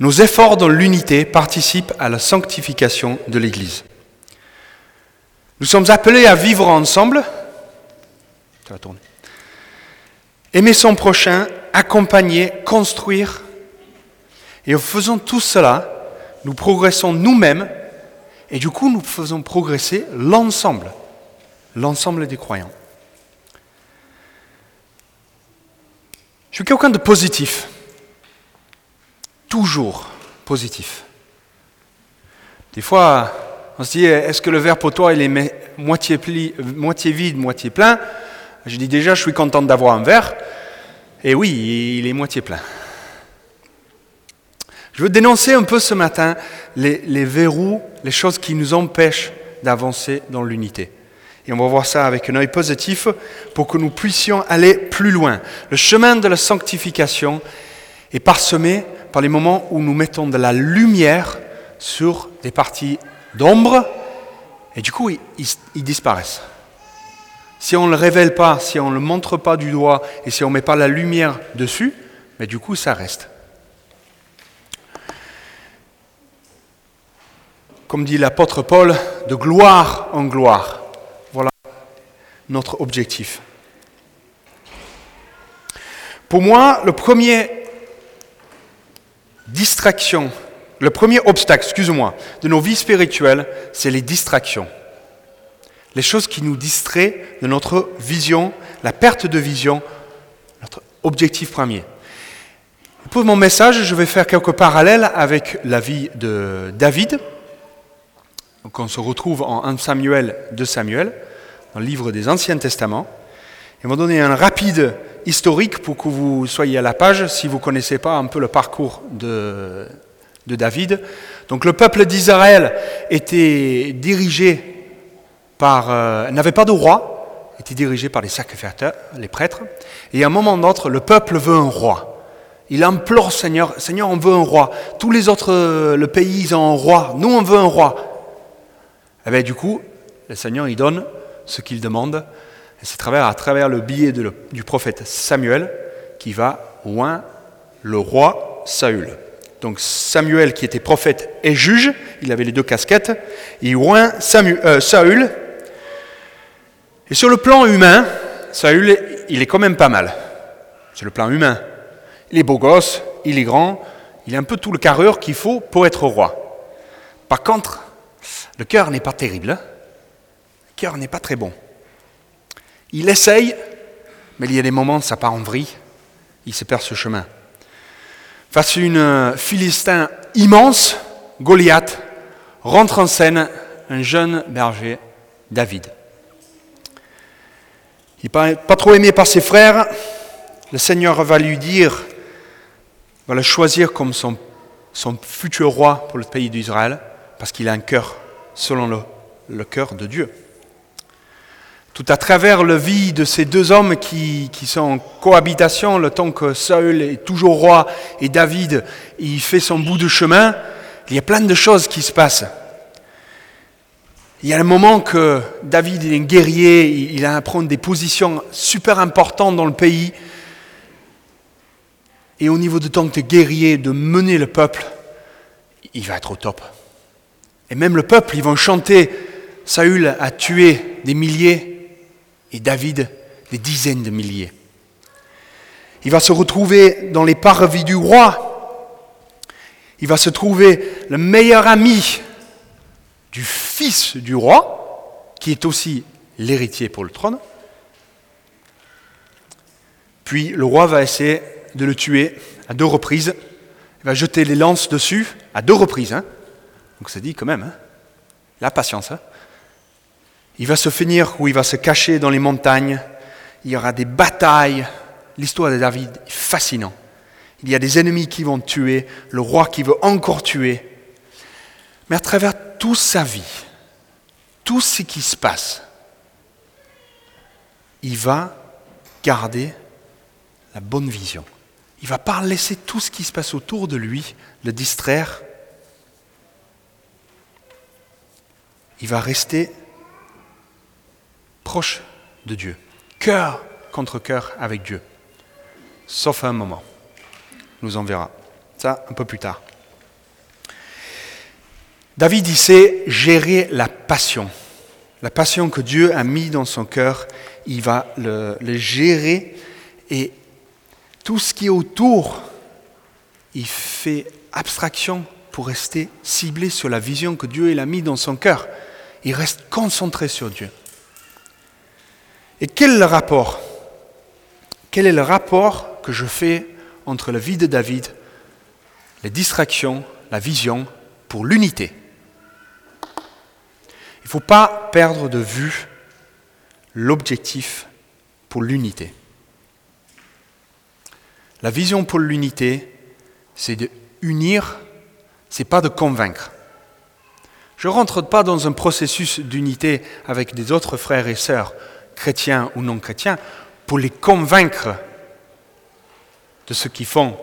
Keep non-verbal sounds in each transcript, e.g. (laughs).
Nos efforts dans l'unité participent à la sanctification de l'Église. Nous sommes appelés à vivre ensemble, aimer son prochain, accompagner, construire. Et en faisant tout cela, nous progressons nous-mêmes et du coup nous faisons progresser l'ensemble, l'ensemble des croyants. Je suis quelqu'un de positif, toujours positif. Des fois, on se dit, est-ce que le verre pour toi il est moitié, moitié vide, moitié plein? Je dis déjà, je suis content d'avoir un verre. Et oui, il est moitié plein. Je veux dénoncer un peu ce matin les, les verrous, les choses qui nous empêchent d'avancer dans l'unité. Et on va voir ça avec un œil positif pour que nous puissions aller plus loin. Le chemin de la sanctification est parsemé par les moments où nous mettons de la lumière sur des parties d'ombre et du coup ils, disparaissent. Si on ne le révèle pas, si on ne le montre pas du doigt et si on ne met pas la lumière dessus, mais du coup ça reste. Comme dit l'apôtre Paul, de gloire en gloire notre objectif. Pour moi, le premier distraction, le premier obstacle, excuse-moi, de nos vies spirituelles, c'est les distractions. Les choses qui nous distraient de notre vision, la perte de vision, notre objectif premier. Pour mon message, je vais faire quelques parallèles avec la vie de David. Donc on se retrouve en 1 Samuel, 2 Samuel dans le livre des Anciens Testaments. Et on va donner un rapide historique pour que vous soyez à la page si vous ne connaissez pas un peu le parcours de, David. Donc le peuple d'Israël était dirigé par... Euh, n'avait pas de roi, était dirigé par les sacrificateurs, les prêtres. Et à un moment d'autre, le peuple veut un roi. Il implore Seigneur, Seigneur, on veut un roi. Tous les autres, euh, le pays, ils ont un roi. Nous, on veut un roi. Et eh bien du coup, le Seigneur, il donne ce qu'il demande. C'est à travers le billet du prophète Samuel qui va oint le roi Saül. Donc Samuel, qui était prophète et juge, il avait les deux casquettes, il oint euh, Saül. Et sur le plan humain, Saül, il est quand même pas mal. Sur le plan humain. Il est beau gosse, il est grand, il a un peu tout le carrure qu'il faut pour être roi. Par contre, le cœur n'est pas terrible. Hein cœur n'est pas très bon. Il essaye, mais il y a des moments où ça part en vrille, il se perd ce chemin. Face à une Philistin immense, Goliath, rentre en scène un jeune berger, David. Il n'est pas trop aimé par ses frères. Le Seigneur va lui dire, va le choisir comme son, futur roi pour le pays d'Israël, parce qu'il a un cœur selon le cœur de Dieu tout à travers la vie de ces deux hommes qui, sont en cohabitation, le temps que Saül est toujours roi et David, il fait son bout de chemin, il y a plein de choses qui se passent. Il y a le moment que David est un guerrier, il a à prendre des positions super importantes dans le pays. Et au niveau de tant que guerrier, de mener le peuple, il va être au top. Et même le peuple, ils vont chanter, Saül a tué des milliers, et David des dizaines de milliers. Il va se retrouver dans les parvis du roi. Il va se trouver le meilleur ami du fils du roi, qui est aussi l'héritier pour le trône. Puis le roi va essayer de le tuer à deux reprises. Il va jeter les lances dessus à deux reprises. Hein. Donc ça dit quand même, hein. la patience. Hein. Il va se finir où il va se cacher dans les montagnes. Il y aura des batailles. L'histoire de David est fascinante. Il y a des ennemis qui vont tuer, le roi qui veut encore tuer. Mais à travers toute sa vie, tout ce qui se passe, il va garder la bonne vision. Il ne va pas laisser tout ce qui se passe autour de lui le distraire. Il va rester proche de Dieu, cœur contre cœur avec Dieu, sauf un moment. Nous en verra. Ça, un peu plus tard. David, il sait gérer la passion. La passion que Dieu a mis dans son cœur, il va le, le gérer et tout ce qui est autour, il fait abstraction pour rester ciblé sur la vision que Dieu a mis dans son cœur. Il reste concentré sur Dieu. Et quel est le rapport? Que je fais entre la vie de David, les distractions, la vision, pour l'unité? Il ne faut pas perdre de vue l'objectif pour l'unité. La vision pour l'unité, c'est de unir, c'est pas de convaincre. Je ne rentre pas dans un processus d'unité avec des autres frères et sœurs, chrétiens ou non chrétiens, pour les convaincre de ce qu'ils font,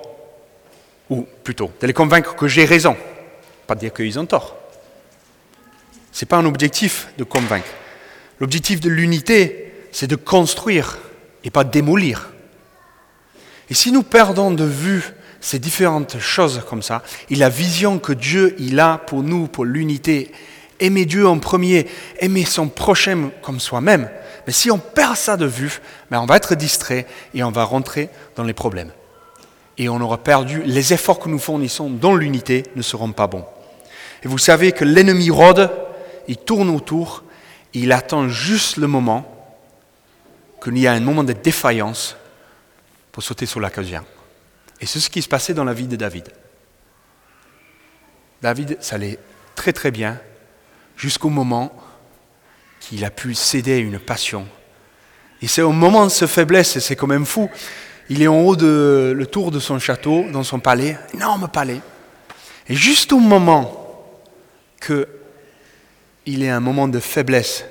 ou plutôt, de les convaincre que j'ai raison, pas dire qu'ils ont tort. Ce n'est pas un objectif de convaincre. L'objectif de l'unité, c'est de construire et pas démolir. Et si nous perdons de vue ces différentes choses comme ça, et la vision que Dieu il a pour nous, pour l'unité, aimer Dieu en premier, aimer son prochain comme soi-même, mais si on perd ça de vue, ben on va être distrait et on va rentrer dans les problèmes. Et on aura perdu, les efforts que nous fournissons dans l'unité ne seront pas bons. Et vous savez que l'ennemi rôde, il tourne autour, il attend juste le moment qu'il y a un moment de défaillance pour sauter sur l'occasion. Et c'est ce qui se passait dans la vie de David. David, ça allait très très bien jusqu'au moment qu'il a pu céder à une passion. Et c'est au moment de cette faiblesse, c'est quand même fou, il est en haut de le tour de son château, dans son palais, énorme palais. Et juste au moment que il est un moment de faiblesse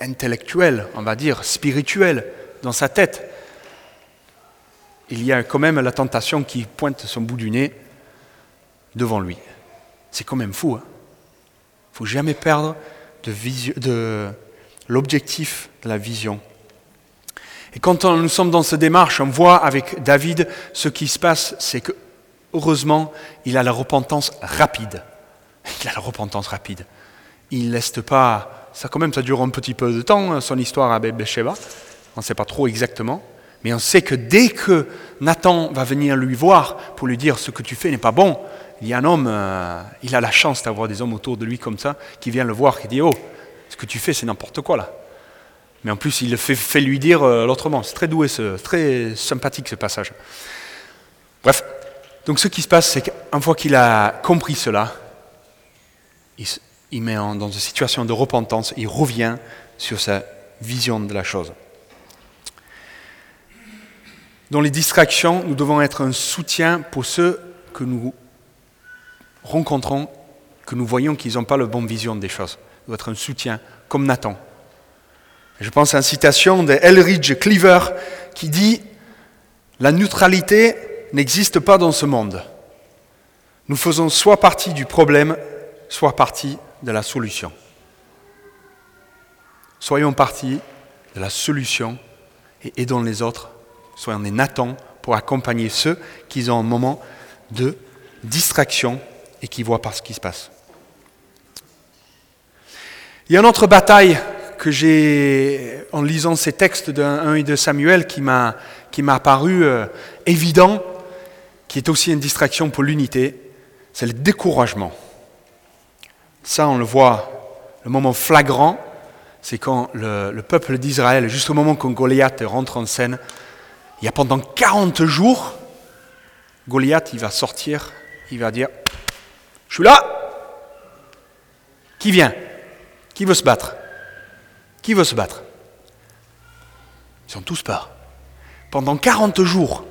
intellectuelle, on va dire, spirituelle, dans sa tête, il y a quand même la tentation qui pointe son bout du nez devant lui. C'est quand même fou. Hein. Faut jamais perdre de, de l'objectif de la vision. Et quand nous sommes dans cette démarche, on voit avec David ce qui se passe, c'est que heureusement, il a la repentance rapide. (laughs) Il a la repentance rapide. Il ne laisse pas. Ça, quand même, ça dure un petit peu de temps, son histoire à Bethsheba. On ne sait pas trop exactement. Mais on sait que dès que Nathan va venir lui voir pour lui dire ce que tu fais n'est pas bon, il y a un homme, euh, il a la chance d'avoir des hommes autour de lui comme ça, qui vient le voir, qui dit Oh, ce que tu fais, c'est n'importe quoi là. Mais en plus, il le fait, lui dire euh, l'autrement. C'est très doué, ce, très sympathique ce passage. Bref, donc ce qui se passe, c'est qu'une fois qu'il a compris cela, il, met dans une situation de repentance, il revient sur sa vision de la chose. Dans les distractions, nous devons être un soutien pour ceux que nous rencontrons, que nous voyons qu'ils n'ont pas la bonne vision des choses. Nous devons être un soutien, comme Nathan. Je pense à une citation de Elridge Cleaver qui dit La neutralité n'existe pas dans ce monde. Nous faisons soit partie du problème, soit partie de la solution. Soyons partie de la solution et aidons les autres soyons des Nathan pour accompagner ceux qui ont un moment de distraction et qui voient par ce qui se passe. Il y a une autre bataille que j'ai, en lisant ces textes d'un et de Samuel, qui m'a, qui paru euh, évident, qui est aussi une distraction pour l'unité, c'est le découragement. Ça, on le voit, le moment flagrant, c'est quand le, le peuple d'Israël, juste au moment quand Goliath rentre en scène, il y a pendant 40 jours, Goliath, il va sortir, il va dire, je suis là, qui vient? Qui veut se battre? Qui veut se battre? Ils ont tous peur. Pendant 40 jours,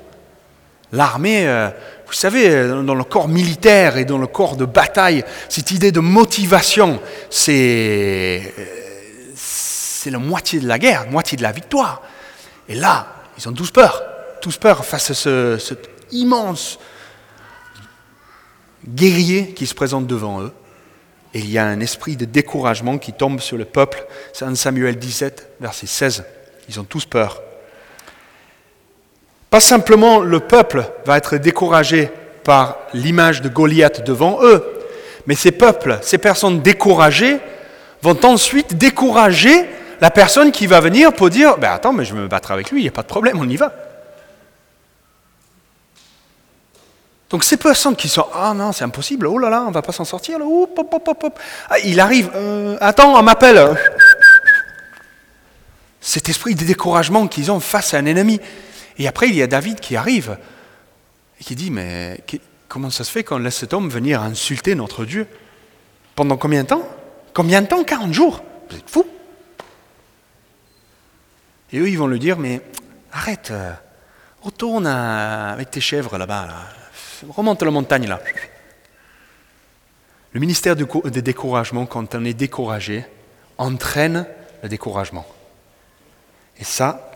l'armée, euh, vous savez, dans le corps militaire et dans le corps de bataille, cette idée de motivation, c'est, euh, c'est la moitié de la guerre, moitié de la victoire. Et là, ils ont tous peur, tous peur face à ce, immense guerrier qui se présente devant eux. Et il y a un esprit de découragement qui tombe sur le peuple. C'est 1 Samuel 17, verset 16. Ils ont tous peur. Pas simplement le peuple va être découragé par l'image de Goliath devant eux, Mais ces peuples, ces personnes découragées, vont ensuite décourager la personne qui va venir pour dire ben Attends, mais je vais me battre avec lui, il n'y a pas de problème, on y va. Donc ces personnes qui sont Ah non, c'est impossible, oh là là, on va pas s'en sortir, là. Ah, il arrive, euh, attends, on m'appelle. Cet esprit de découragement qu'ils ont face à un ennemi. Et après, il y a David qui arrive et qui dit Mais comment ça se fait qu'on laisse cet homme venir insulter notre Dieu? Pendant combien de temps? Combien de temps? 40 jours Vous êtes fous Et eux, ils vont le dire Mais arrête, euh, retourne avec tes chèvres là-bas. Remonte la montagne là. Le ministère de, découragement, quand on est découragé, entraîne le découragement. Et ça,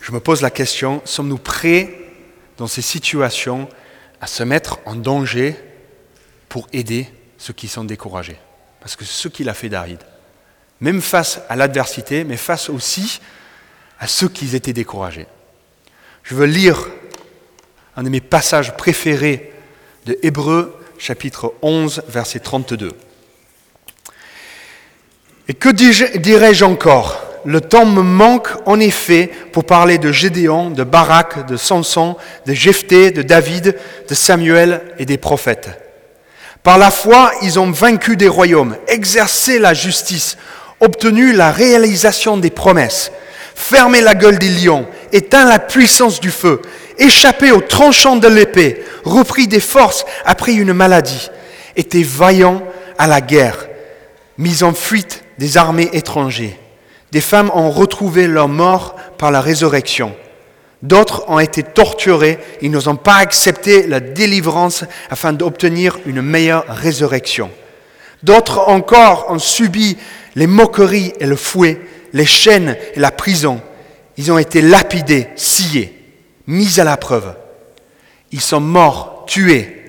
je me pose la question, sommes-nous prêts dans ces situations à se mettre en danger pour aider ceux qui sont découragés? Parce que c'est ce qu'il a fait David. Même face à l'adversité, mais face aussi à ceux qui étaient découragés. Je veux lire un de mes passages préférés de Hébreu chapitre 11 verset 32. Et que dirais-je encore? Le temps me manque en effet pour parler de Gédéon, de Barak, de Samson, de Jephthé, de David, de Samuel et des prophètes. Par la foi, ils ont vaincu des royaumes, exercé la justice, obtenu la réalisation des promesses, fermé la gueule des lions, éteint la puissance du feu, échappé au tranchant de l'épée, repris des forces après une maladie, était vaillant à la guerre, mis en fuite des armées étrangères. Des femmes ont retrouvé leur mort par la résurrection. D'autres ont été torturés, ils n'ont pas accepté la délivrance afin d'obtenir une meilleure résurrection. D'autres encore ont subi les moqueries et le fouet, les chaînes et la prison. Ils ont été lapidés, sciés mis à la preuve. Ils sont morts, tués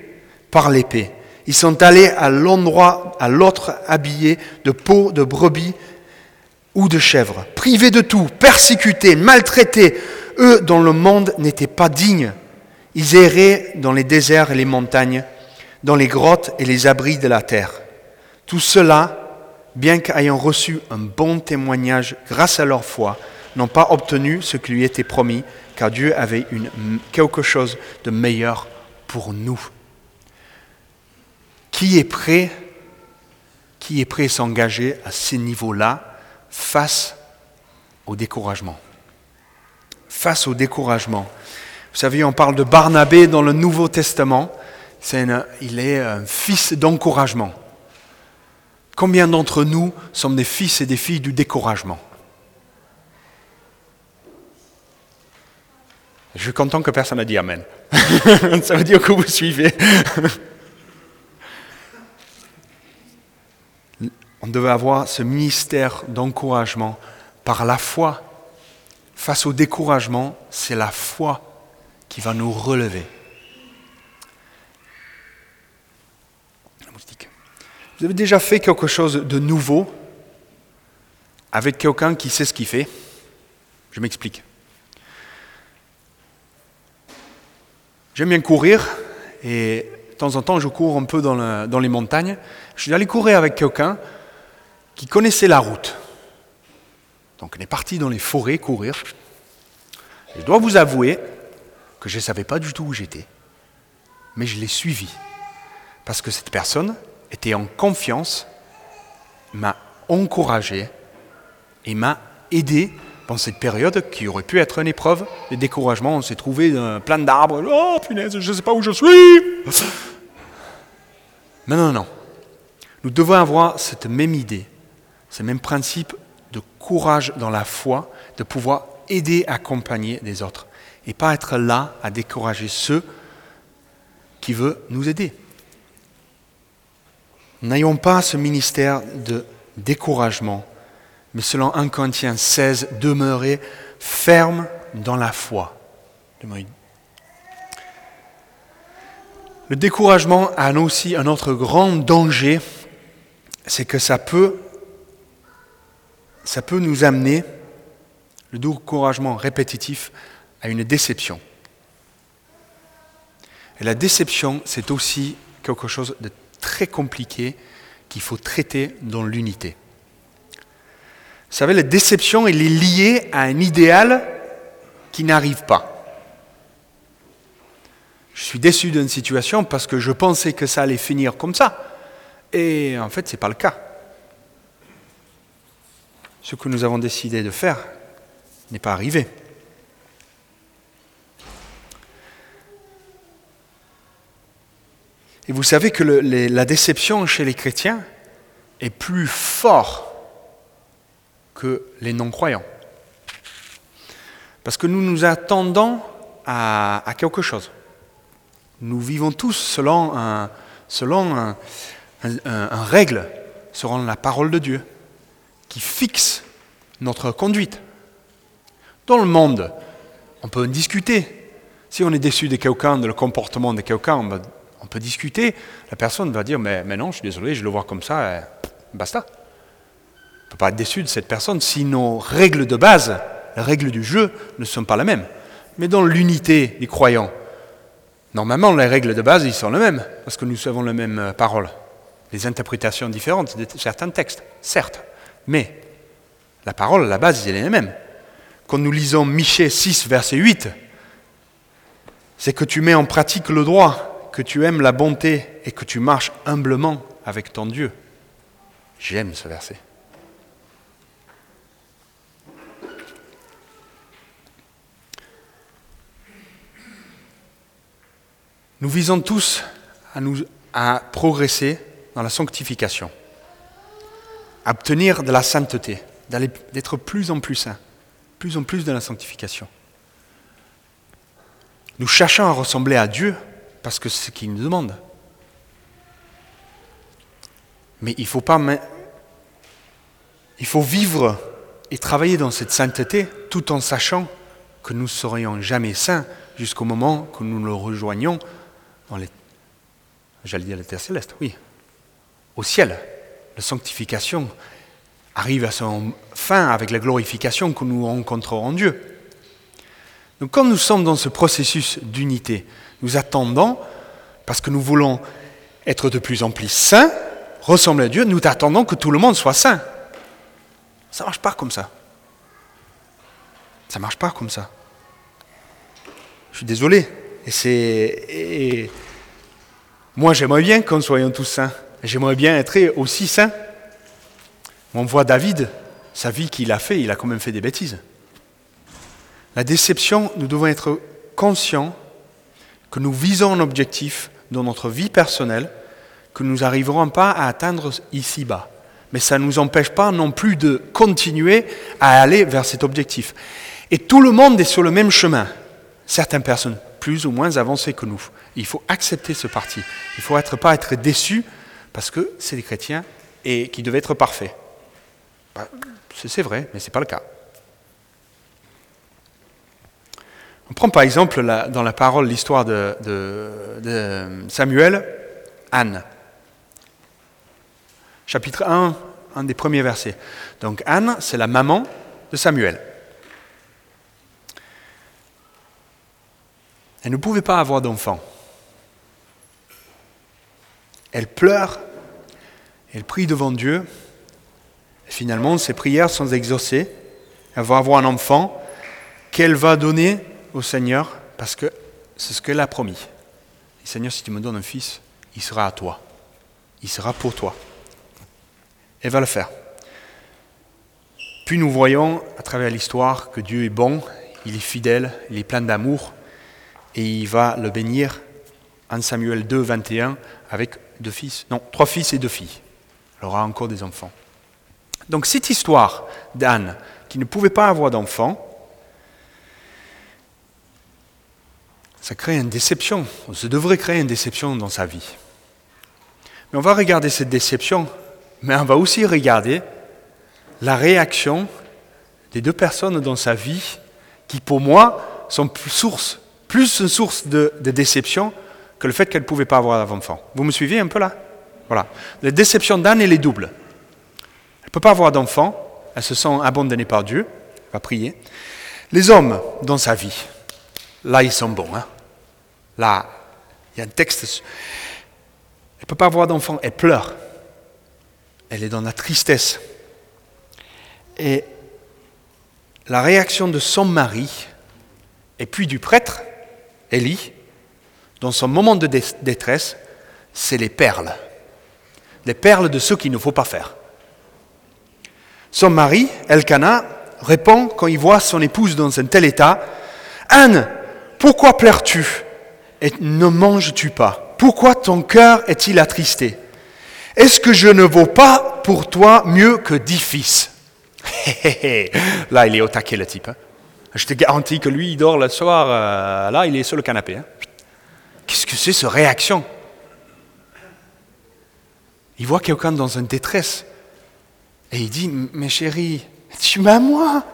par l'épée. Ils sont allés à l'endroit, à l'autre habillés de peau de brebis ou de chèvre, privés de tout, persécutés, maltraités, eux dont le monde n'était pas digne. Ils erraient dans les déserts et les montagnes, dans les grottes et les abris de la terre. Tout cela, bien qu'ayant reçu un bon témoignage grâce à leur foi, n'ont pas obtenu ce qui lui était promis, car Dieu avait quelque chose de meilleur pour nous. Qui est prêt, qui est prêt à s'engager à ces niveaux-là face au découragement? Face au découragement. Vous savez, on parle de Barnabé dans le Nouveau Testament. il est un fils d'encouragement. Combien d'entre nous sommes des fils et des filles du découragement? Je suis content que personne n'a dit Amen. (laughs) Ça veut dire que vous suivez. On devait avoir ce ministère d'encouragement par la foi. Face au découragement, c'est la foi qui va nous relever. Vous avez déjà fait quelque chose de nouveau avec quelqu'un qui sait ce qu'il fait? Je m'explique. J'aime bien courir et de temps en temps je cours un peu dans, les montagnes. Je suis allé courir avec quelqu'un qui connaissait la route. Donc on est parti dans les forêts courir. Je dois vous avouer que je ne savais pas du tout où j'étais, mais je l'ai suivi. Parce que cette personne était en confiance, m'a encouragé et m'a aidé dans cette période qui aurait pu être une épreuve de découragement. On s'est trouvé dans plein d'arbres. Oh punaise, je ne sais pas où je suis. Non, non, non. Nous devons avoir cette même idée, ce même principe de courage dans la foi, de pouvoir aider, accompagner les autres. Et pas être là à décourager ceux qui veulent nous aider. N'ayons pas ce ministère de découragement mais selon 1 Corinthiens 16, demeurez ferme dans la foi. Le découragement a aussi un autre grand danger, c'est que ça peut, ça peut nous amener, le découragement répétitif, à une déception. Et la déception, c'est aussi quelque chose de très compliquées qu'il faut traiter dans l'unité. Vous savez, la déception, elle est liée à un idéal qui n'arrive pas. Je suis déçu d'une situation parce que je pensais que ça allait finir comme ça. Et en fait, ce n'est pas le cas. Ce que nous avons décidé de faire n'est pas arrivé. Et vous savez que la déception chez les chrétiens est plus forte que les non-croyants. Parce que nous nous attendons à, quelque chose. Nous vivons tous selon un, règle, selon la parole de Dieu, qui fixe notre conduite. Dans le monde, on peut discuter. Si on est déçu de quelqu'un, de le comportement de quelqu'un, on peut discuter. La personne va dire Mais, non, je suis désolé, je le vois comme ça, basta. Ne peut pas être déçu de cette personne si nos règles de base, les règles du jeu, ne sont pas les mêmes. Mais dans l'unité des croyants, normalement, les règles de base, ils sont les mêmes, parce que nous avons les mêmes paroles. Les interprétations différentes de certains textes, certes. Mais la parole, la base, elle est la même. Quand nous lisons Michée 6, verset 8, c'est que tu mets en pratique le droit, que tu aimes la bonté et que tu marches humblement avec ton Dieu. J'aime ce verset. Nous visons tous à, progresser dans la sanctification, à obtenir de la sainteté, d'être plus en plus saint, plus en plus de la sanctification. Nous cherchons à ressembler à Dieu parce que c'est ce qu'il nous demande. Mais il faut pas. Il faut vivre et travailler dans cette sainteté tout en sachant que nous ne serions jamais saints jusqu'au moment que nous le rejoignons les. J'allais dire la terre céleste, oui. Au ciel. La sanctification arrive à son fin avec la glorification que nous rencontrerons Dieu. Donc, quand nous sommes dans ce processus d'unité, nous attendons, parce que nous voulons être de plus en plus saints, ressembler à Dieu, nous attendons que tout le monde soit saint. Ça ne marche pas comme ça. Ça ne marche pas comme ça. Je suis désolé. Et c'est. Moi, j'aimerais bien qu'on soit tous saints. J'aimerais bien être aussi saint. On voit David, sa vie qu'il a fait, il a quand même fait des bêtises. La déception, nous devons être conscients que nous visons un objectif dans notre vie personnelle que nous n'arriverons pas à atteindre ici-bas. Mais ça ne nous empêche pas non plus de continuer à aller vers cet objectif. Et tout le monde est sur le même chemin. Certaines personnes plus ou moins avancées que nous. Il faut accepter ce parti. Il ne faut être, pas être déçu parce que c'est des chrétiens et qui devaient être parfaits. Bah, c'est vrai, mais ce n'est pas le cas. On prend par exemple dans la parole l'histoire de, Samuel, Anne. Chapitre 1, un des premiers versets. Donc Anne, c'est la maman de Samuel. Elle ne pouvait pas avoir d'enfant. Elle pleure, elle prie devant Dieu. Et finalement, ses prières sont exaucées. Elle va avoir un enfant qu'elle va donner au Seigneur parce que c'est ce qu'elle a promis. Seigneur, si tu me donnes un fils, il sera à toi. Il sera pour toi. Elle va le faire. Puis nous voyons à travers l'histoire que Dieu est bon, il est fidèle, il est plein d'amour, et il va le bénir en Samuel 2, 21, avec deux fils, non, trois fils et deux filles. Elle aura encore des enfants. Donc cette histoire d'Anne, qui ne pouvait pas avoir d'enfants, ça crée une déception. Ça devrait créer une déception dans sa vie. Mais on va regarder cette déception, mais on va aussi regarder la réaction des deux personnes dans sa vie qui, pour moi, sont source, plus une source de, déception que le fait qu'elle ne pouvait pas avoir d'enfant. Vous me suivez un peu là? Voilà. La déception d'Anne, elle est double. Elle ne peut pas avoir d'enfant, elle se sent abandonnée par Dieu, elle va prier. Les hommes dans sa vie, là, ils sont bons. Hein Là, il y a un texte. Elle ne peut pas avoir d'enfant, elle pleure. Elle est dans la tristesse. Et la réaction de son mari, et puis du prêtre, Élie, dans son moment de détresse, c'est les perles. Les perles de ce qu'il ne faut pas faire. Son mari, Elkanah, répond quand il voit son épouse dans un tel état Anne, pourquoi pleures-tu et ne manges-tu pas? Pourquoi ton cœur est-il attristé? Est-ce que je ne vaux pas pour toi mieux que dix fils? (laughs) Là, il est au taquet, le type. Hein. Je te garantis que lui, il dort le soir, euh, là, il est sur le canapé. Hein. Qu'est-ce que c'est, cette réaction? Il voit quelqu'un dans une détresse. Et il dit, mais chérie, tu m'as moi?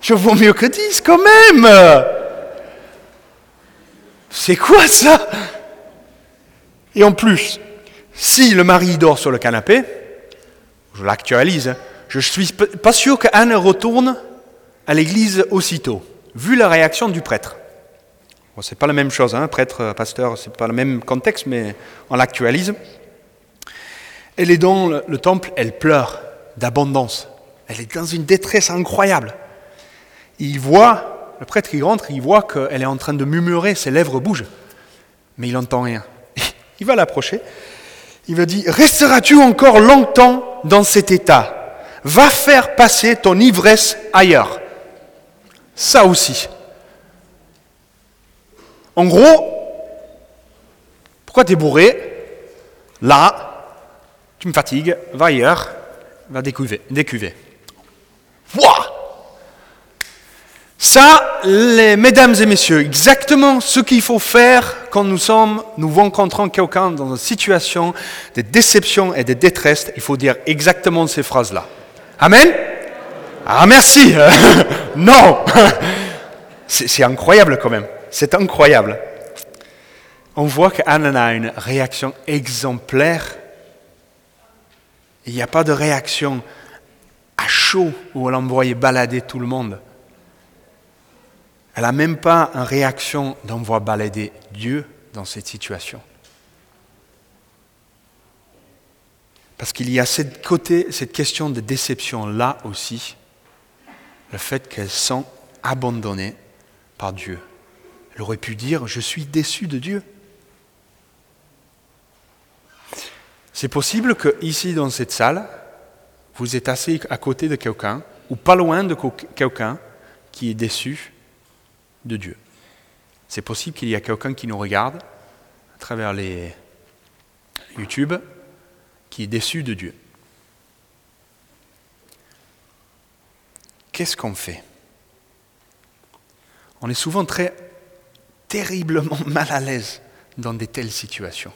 Je vaux mieux que dix quand même C'est quoi ça? Et en plus, si le mari dort sur le canapé, je l'actualise, hein, je ne suis pas sûr qu'Anne retourne à l'église aussitôt, vu la réaction du prêtre. Bon, ce n'est pas la même chose, hein, prêtre, pasteur, ce n'est pas le même contexte, mais on l'actualise. Elle est dans le temple, elle pleure d'abondance. Elle est dans une détresse incroyable. Il voit, le prêtre qui rentre, il voit qu'elle est en train de murmurer, ses lèvres bougent, mais il n'entend rien. (laughs) Il va l'approcher, il va dire, resteras-tu encore longtemps dans cet état? Va faire passer ton ivresse ailleurs. Ça aussi. En gros, pourquoi t'es bourré Là, tu me fatigues, va ailleurs, va décuver. décuver. Ça, les, mesdames et messieurs, exactement ce qu'il faut faire quand nous sommes, nous rencontrons quelqu'un dans une situation de déception et de détresse, il faut dire exactement ces phrases-là. Amen Ah merci (laughs) Non (laughs) C'est incroyable quand même, c'est incroyable. On voit qu'Anne a une réaction exemplaire. Il n'y a pas de réaction à chaud où elle envoyait balader tout le monde. Elle n'a même pas une réaction d'envoyer balader Dieu dans cette situation. Parce qu'il y a cette, côté, cette question de déception là aussi, le fait qu'elles sont abandonnées par Dieu. Elle aurait pu dire, je suis déçu de Dieu. C'est possible que ici dans cette salle, vous êtes assis à côté de quelqu'un, ou pas loin de quelqu'un qui est déçu de Dieu. C'est possible qu'il y ait quelqu'un qui nous regarde à travers les YouTube qui est déçu de Dieu. Qu'est-ce qu'on fait? On est souvent très terriblement (laughs) mal à l'aise dans de telles situations.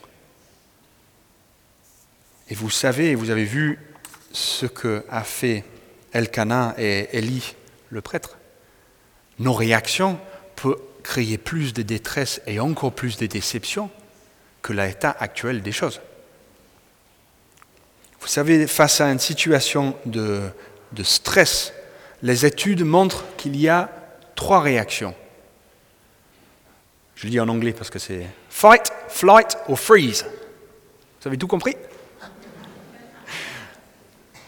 Et vous savez, vous avez vu ce que a fait Elkanah et Élie, le prêtre. Nos réactions peuvent créer plus de détresse et encore plus de déception que l'état actuel des choses. Vous savez, face à une situation de stress, les études montrent qu'il y a trois réactions. Je le dis en anglais parce que c'est fight, flight ou freeze. Vous avez tout compris?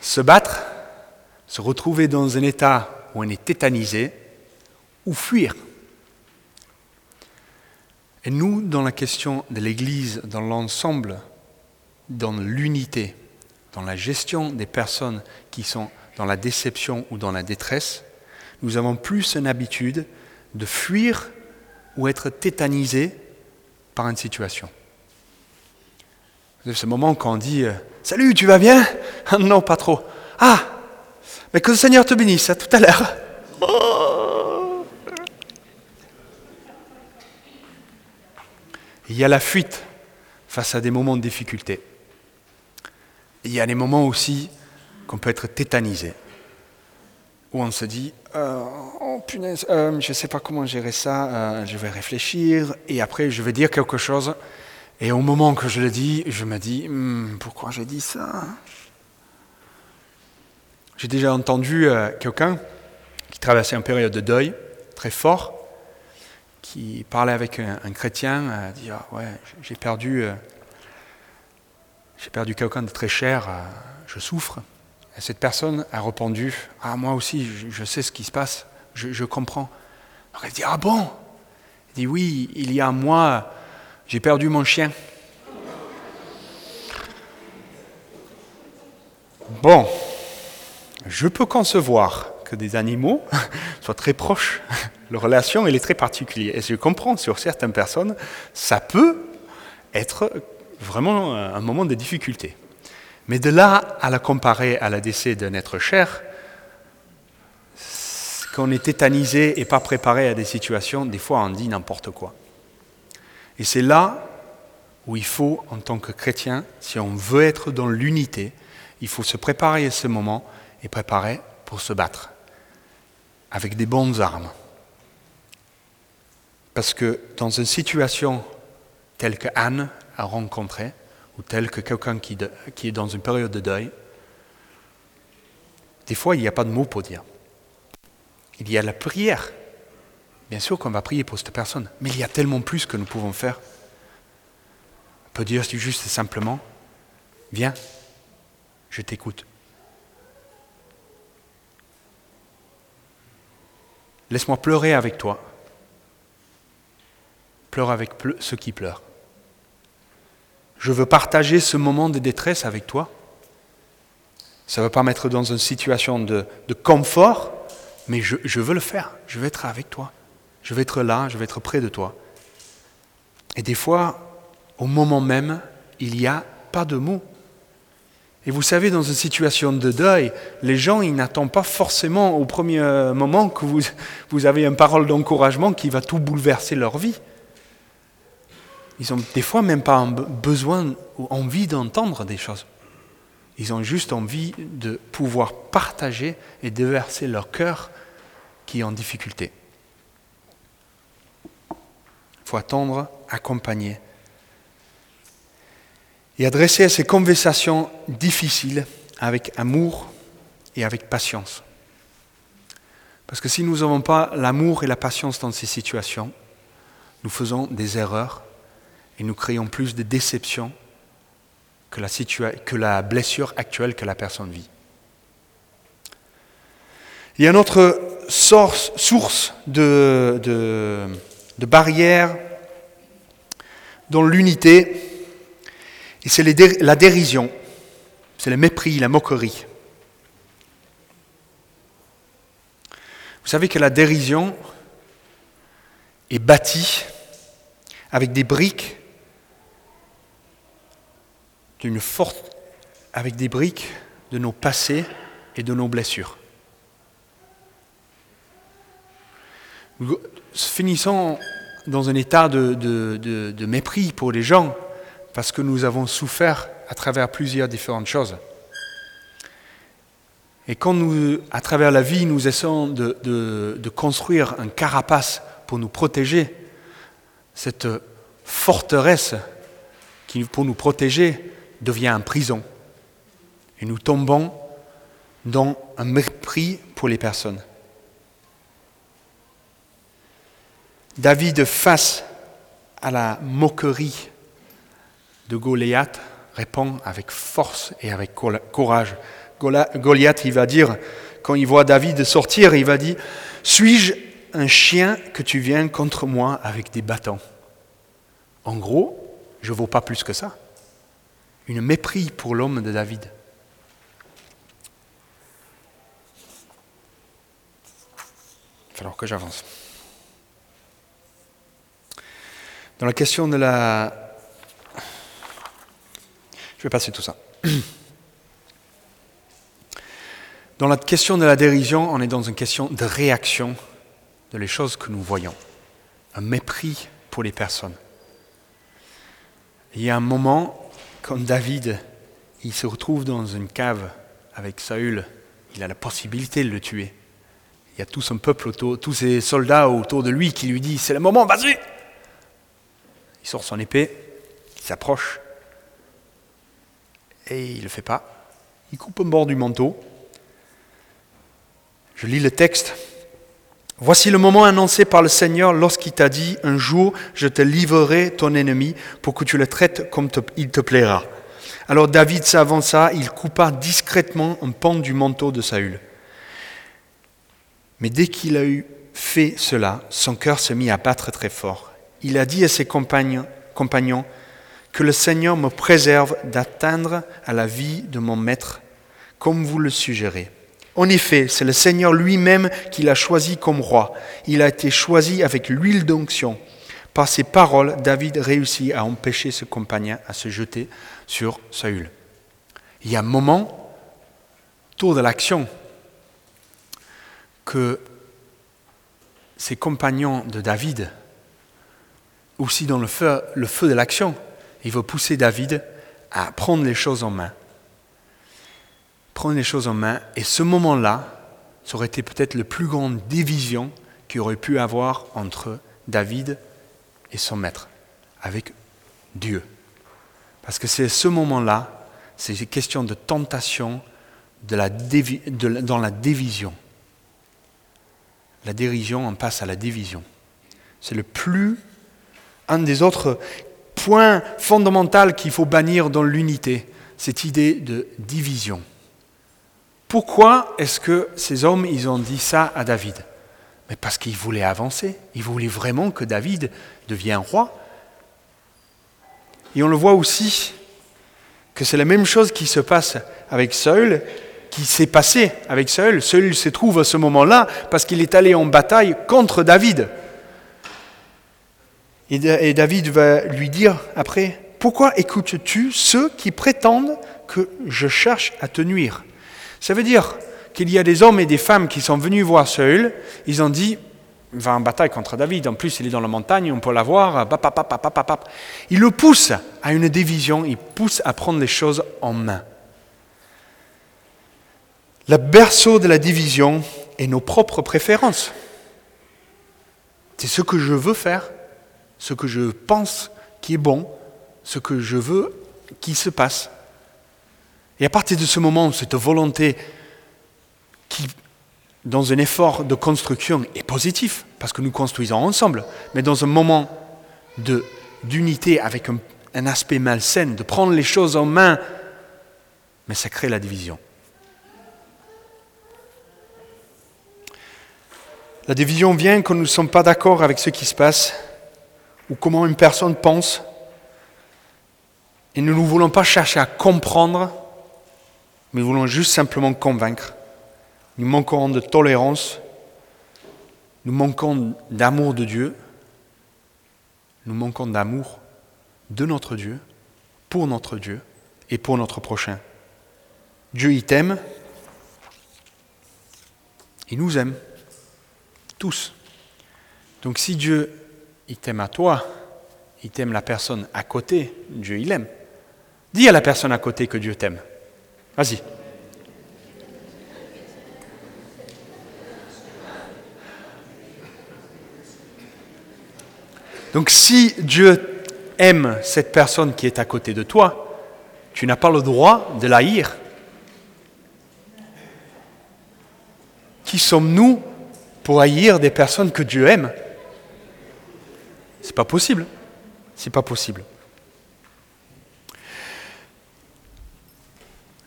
Se battre, se retrouver dans un état où on est tétanisé, ou fuir. Et nous, dans la question de l'Église, dans l'ensemble, dans l'unité, dans la gestion des personnes qui sont dans la déception ou dans la détresse, nous avons plus une habitude de fuir ou être tétanisé par une situation. C'est ce moment quand on dit euh, Salut, tu vas bien? Non, pas trop. Ah, mais que le Seigneur te bénisse, à tout à l'heure. Il y a la fuite face à des moments de difficulté. Il y a des moments aussi qu'on peut être tétanisé, où on se dit euh, Oh punaise, euh, je ne sais pas comment gérer ça, euh, je vais réfléchir, et après je vais dire quelque chose, et au moment que je le dis, je me dis hmm, Pourquoi j'ai dit ça? J'ai déjà entendu quelqu'un qui traversait une période de deuil très fort, qui parlait avec un, chrétien, dit ah, Ouais, j'ai perdu quelqu'un de très cher, je souffre. Et cette personne a répondu, ah moi aussi, je, sais ce qui se passe, je, comprends. Alors elle dit, ah bon? Il dit, oui, il y a un mois, j'ai perdu mon chien. Bon, je peux concevoir que des animaux (laughs) soient très proches. Leur relation, elle est très particulière. Et je comprends, sur certaines personnes, ça peut être vraiment un moment de difficulté. Mais de là à la comparer à la décès d'un être cher, qu'on est tétanisé et pas préparé à des situations, des fois on dit n'importe quoi. Et c'est là où il faut, en tant que chrétien, si on veut être dans l'unité, il faut se préparer à ce moment et préparer pour se battre avec des bonnes armes. Parce que dans une situation telle que Anne a rencontrée, ou telle que quelqu'un qui, est dans une période de deuil, des fois il n'y a pas de mots pour dire. Il y a la prière. Bien sûr qu'on va prier pour cette personne, mais il y a tellement plus que nous pouvons faire. On peut dire juste simplement, viens, je t'écoute. Laisse-moi pleurer avec toi. Pleure avec ceux qui pleurent. Je veux partager ce moment de détresse avec toi. Ça ne veut pas mettre dans une situation de, confort, mais je, je, veux le faire. Je veux être avec toi. Je veux être là, je veux être près de toi. Et des fois, au moment même, il n'y a pas de mots. Et vous savez, dans une situation de deuil, les gens, ils n'attendent pas forcément au premier moment que vous, vous avez une parole d'encouragement qui va tout bouleverser leur vie. Ils ont des fois même pas besoin ou envie d'entendre des choses. Ils ont juste envie de pouvoir partager et déverser leur cœur qui est en difficulté. Il faut attendre, accompagner et adresser ces conversations difficiles avec amour et avec patience. Parce que si nous n'avons pas l'amour et la patience dans ces situations, nous faisons des erreurs et nous créons plus de déceptions que la, blessure actuelle que la personne vit. Il y a une autre source, de, de, de barrières dans l'unité et c'est la dérision, c'est le mépris, la moquerie. Vous savez que la dérision est bâtie avec des briques d'une forte avec des briques de nos passés et de nos blessures. Nous finissons dans un état de, de mépris pour les gens parce que nous avons souffert à travers plusieurs différentes choses. Et quand nous, à travers la vie, nous essayons de, construire un carapace pour nous protéger, cette forteresse qui, pour nous protéger, devient une prison. Et nous tombons dans un mépris pour les personnes. David, face à la moquerie de Goliath répond avec force et avec courage. Goliath, il va dire, quand il voit David sortir, il va dire, suis-je un chien que tu viens contre moi avec des bâtons? En gros, je ne vaux pas plus que ça. Une mépris pour l'homme de David. Alors que j'avance. Dans la question de la je vais passer tout ça. Dans la question de la dérision, on est dans une question de réaction de les choses que nous voyons. Un mépris pour les personnes. Il y a un moment, quand David, il se retrouve dans une cave avec Saül, il a la possibilité de le tuer. Il y a tout son peuple autour, tous ses soldats autour de lui qui lui disent C'est le moment, vas-y Il sort son épée, il s'approche, et il ne le fait pas. Il coupe un bord du manteau. Je lis le texte. Voici le moment annoncé par le Seigneur lorsqu'il t'a dit, un jour je te livrerai ton ennemi pour que tu le traites comme il te plaira. Alors David s'avança, il coupa discrètement un pan du manteau de Saül. Mais dès qu'il a eu fait cela, son cœur se mit à battre très fort. Il a dit à ses compagnons, compagnons que le Seigneur me préserve d'atteindre à la vie de mon maître, comme vous le suggérez. En effet, c'est le Seigneur lui-même qui l'a choisi comme roi. Il a été choisi avec l'huile d'onction. Par ses paroles, David réussit à empêcher ce compagnon à se jeter sur Saül. Il y a un moment, tour de l'action, que ses compagnons de David, aussi dans le feu, le feu de l'action, il veut pousser David à prendre les choses en main. Prendre les choses en main. Et ce moment-là, ça aurait été peut-être la plus grande division qu'il aurait pu avoir entre David et son maître, avec Dieu. Parce que c'est ce moment-là, c'est une question de tentation de la dans la division. La dérision, on passe à la division. C'est le plus, un des autres point fondamental qu'il faut bannir dans l'unité, cette idée de division. Pourquoi est-ce que ces hommes, ils ont dit ça à David? Mais parce qu'ils voulaient avancer, ils voulaient vraiment que David devienne roi. Et on le voit aussi que c'est la même chose qui se passe avec Saül, qui s'est passé avec Saül. Saül se trouve à ce moment-là parce qu'il est allé en bataille contre David. Et David va lui dire après, pourquoi écoutes-tu ceux qui prétendent que je cherche à te nuire? Ça veut dire qu'il y a des hommes et des femmes qui sont venus voir Saül, ils ont dit, il va en bataille contre David, en plus il est dans la montagne, on peut l'avoir, il le pousse à une division, il pousse à prendre les choses en main. Le berceau de la division est nos propres préférences. C'est ce que je veux faire, ce que je pense qui est bon, ce que je veux qui se passe. Et à partir de ce moment, cette volonté qui, dans un effort de construction, est positif, parce que nous construisons ensemble, mais dans un moment d'unité avec un, un aspect malsain, de prendre les choses en main, mais ça crée la division. La division vient quand nous ne sommes pas d'accord avec ce qui se passe, ou comment une personne pense. Et nous ne voulons pas chercher à comprendre, mais nous voulons juste simplement convaincre. Nous manquons de tolérance, nous manquons d'amour de Dieu, nous manquons d'amour de notre Dieu, pour notre Dieu et pour notre prochain. Dieu, il t'aime, il nous aime, tous. Donc si Dieu il t'aime à toi, il t'aime la personne à côté, Dieu il aime. Dis à la personne à côté que Dieu t'aime. Vas-y. Donc si Dieu aime cette personne qui est à côté de toi, tu n'as pas le droit de la haïr. Qui sommes-nous pour haïr des personnes que Dieu aime? C'est pas possible. C'est pas possible.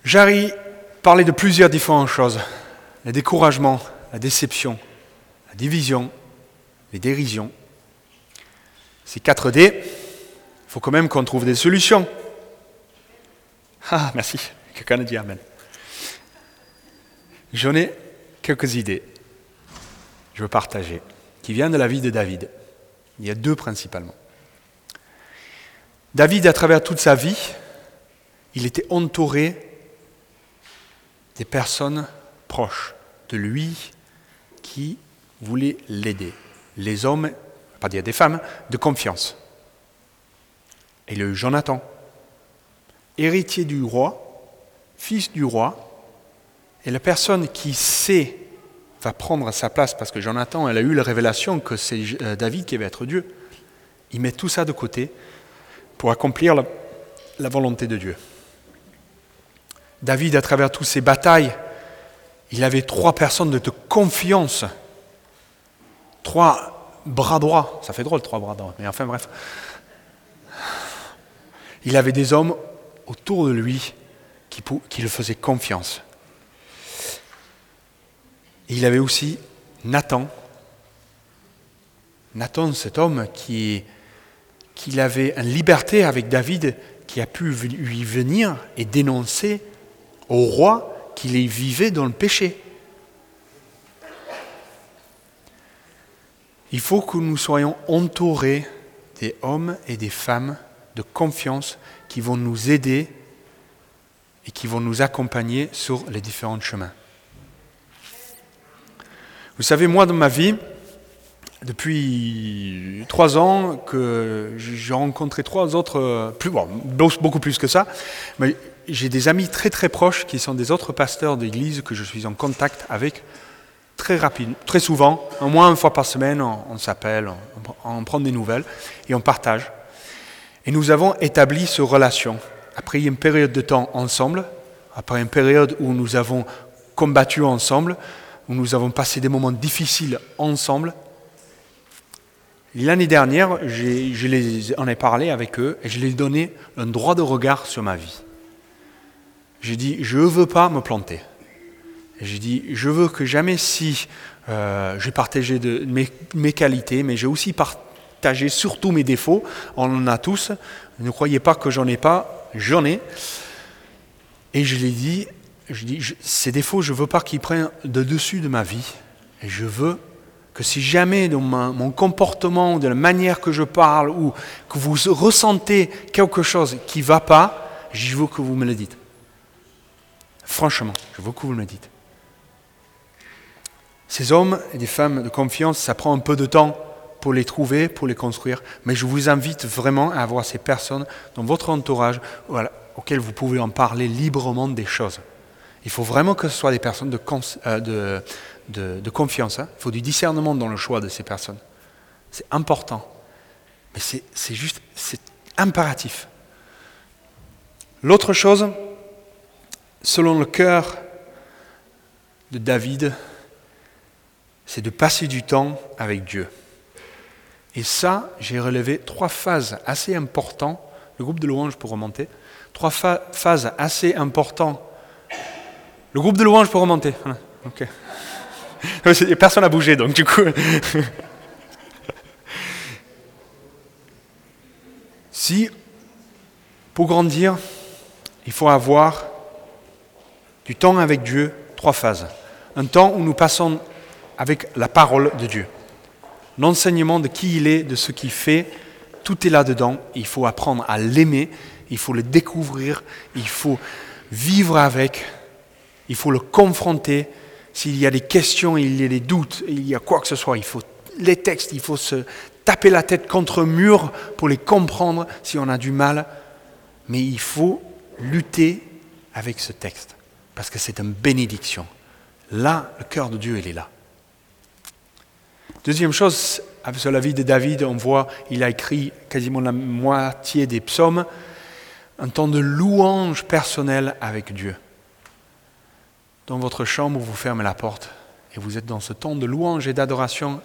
Jarry parlait de plusieurs différentes choses. Le découragement, la déception, la division, les dérisions. Ces 4 D, il faut quand même qu'on trouve des solutions. Ah, merci. Quelqu'un a dit Amen. J'en ai quelques idées. Je veux partager, qui viennent de la vie de David. Il y a deux principalement. David, à travers toute sa vie, il était entouré des personnes proches de lui qui voulaient l'aider. Les hommes, pas dire des femmes, de confiance. Et le Jonathan, héritier du roi, fils du roi, et la personne qui sait va prendre sa place parce que Jonathan, elle a eu la révélation que c'est euh, David qui va être Dieu. Il met tout ça de côté pour accomplir la, la volonté de Dieu. David, à travers toutes ses batailles, il avait trois personnes de confiance, trois bras droits. Ça fait drôle, trois bras droits, mais enfin bref. Il avait des hommes autour de lui qui, le faisaient confiance. Il avait aussi Nathan. Nathan, cet homme qui, qui avait une liberté avec David, qui a pu lui venir et dénoncer au roi qu'il vivait dans le péché. Il faut que nous soyons entourés des hommes et des femmes de confiance qui vont nous aider et qui vont nous accompagner sur les différents chemins. Vous savez, moi, dans ma vie, depuis trois ans, que j'ai rencontré trois autres, bon, beaucoup plus que ça, mais j'ai des amis très très proches qui sont des autres pasteurs d'église que je suis en contact avec très rapide, très souvent, au moins une fois par semaine, on, s'appelle, on, prend des nouvelles et on partage. Et nous avons établi ce relation. Après une période de temps ensemble, après une période où nous avons combattu ensemble, où nous avons passé des moments difficiles ensemble, l'année dernière, les, en ai parlé avec eux et je leur ai donné un droit de regard sur ma vie. J'ai dit, je ne veux pas me planter. J'ai dit, je veux que jamais si euh, j'ai partagé mes, qualités, mais j'ai aussi partagé surtout mes défauts, on en a tous, ne croyez pas que j'en ai pas, j'en ai. Et je l'ai dit, je dis, ces défauts, je ne veux pas qu'ils prennent de dessus de ma vie. Et je veux que si jamais dans mon comportement, de la manière que je parle, ou que vous ressentez quelque chose qui ne va pas, je veux que vous me le dites. Franchement, je veux que vous me le dites. Ces hommes et des femmes de confiance, ça prend un peu de temps pour les trouver, pour les construire, mais je vous invite vraiment à avoir ces personnes dans votre entourage auxquelles vous pouvez en parler librement des choses. Il faut vraiment que ce soit des personnes de, euh, de, confiance. Hein. Il faut du discernement dans le choix de ces personnes. C'est important. Mais c'est juste, c'est impératif. L'autre chose, selon le cœur de David, c'est de passer du temps avec Dieu. Et ça, j'ai relevé trois phases assez importantes. Le groupe de louanges pour remonter. Trois phases assez importantes. Le groupe de louanges pour remonter. (laughs) Personne n'a bougé, donc du coup. (laughs) si, pour grandir, il faut avoir du temps avec Dieu, trois phases. Un temps où nous passons avec la parole de Dieu. L'enseignement de qui il est, de ce qu'il fait, tout est là-dedans. Il faut apprendre à l'aimer, il faut le découvrir, il faut vivre avec, il faut le confronter. S'il y a des questions, il y a des doutes, il y a quoi que ce soit, il faut les textes, il faut se taper la tête contre mur pour les comprendre si on a du mal. Mais il faut lutter avec ce texte, parce que c'est une bénédiction. Là, le cœur de Dieu, il est là. Deuxième chose, sur la vie de David, on voit, il a écrit quasiment la moitié des psaumes, un temps de louange personnelle avec Dieu. Dans votre chambre, vous fermez la porte et vous êtes dans ce temps de louange et d'adoration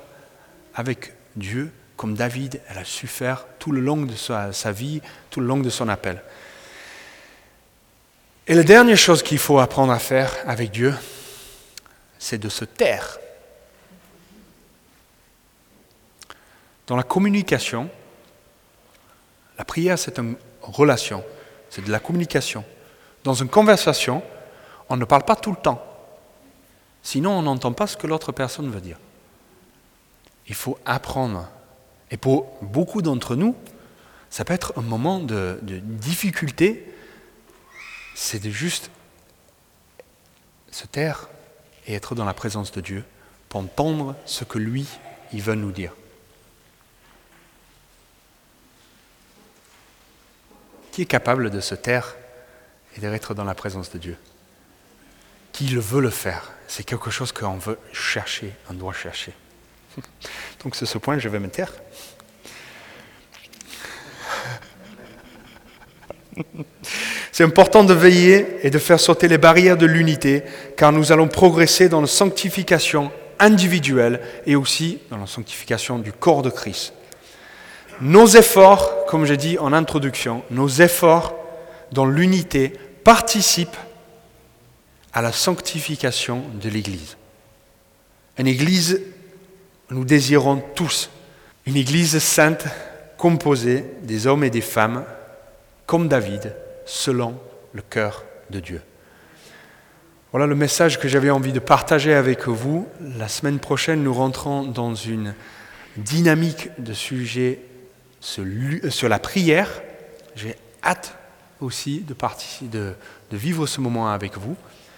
avec Dieu, comme David elle a su faire tout le long de sa, sa vie, tout le long de son appel. Et la dernière chose qu'il faut apprendre à faire avec Dieu, c'est de se taire. Dans la communication, la prière, c'est une relation, c'est de la communication. Dans une conversation, on ne parle pas tout le temps. Sinon, on n'entend pas ce que l'autre personne veut dire. Il faut apprendre. Et pour beaucoup d'entre nous, ça peut être un moment de, difficulté. C'est de juste se taire et être dans la présence de Dieu pour entendre ce que lui, il veut nous dire. Qui est capable de se taire et d'être dans la présence de Dieu? Qui le veut le faire C'est quelque chose qu'on veut chercher, on doit chercher. (laughs) Donc c'est ce point, je vais me taire. (laughs) C'est important de veiller et de faire sauter les barrières de l'unité, car nous allons progresser dans la sanctification individuelle et aussi dans la sanctification du corps de Christ. Nos efforts, comme j'ai dit en introduction, nos efforts dans l'unité, participe à la sanctification de l'Église. Une Église, nous désirons tous, une Église sainte composée des hommes et des femmes comme David, selon le cœur de Dieu. Voilà le message que j'avais envie de partager avec vous. La semaine prochaine, nous rentrons dans une dynamique de sujet sur la prière. J'ai hâte aussi de, de, de vivre ce moment avec vous.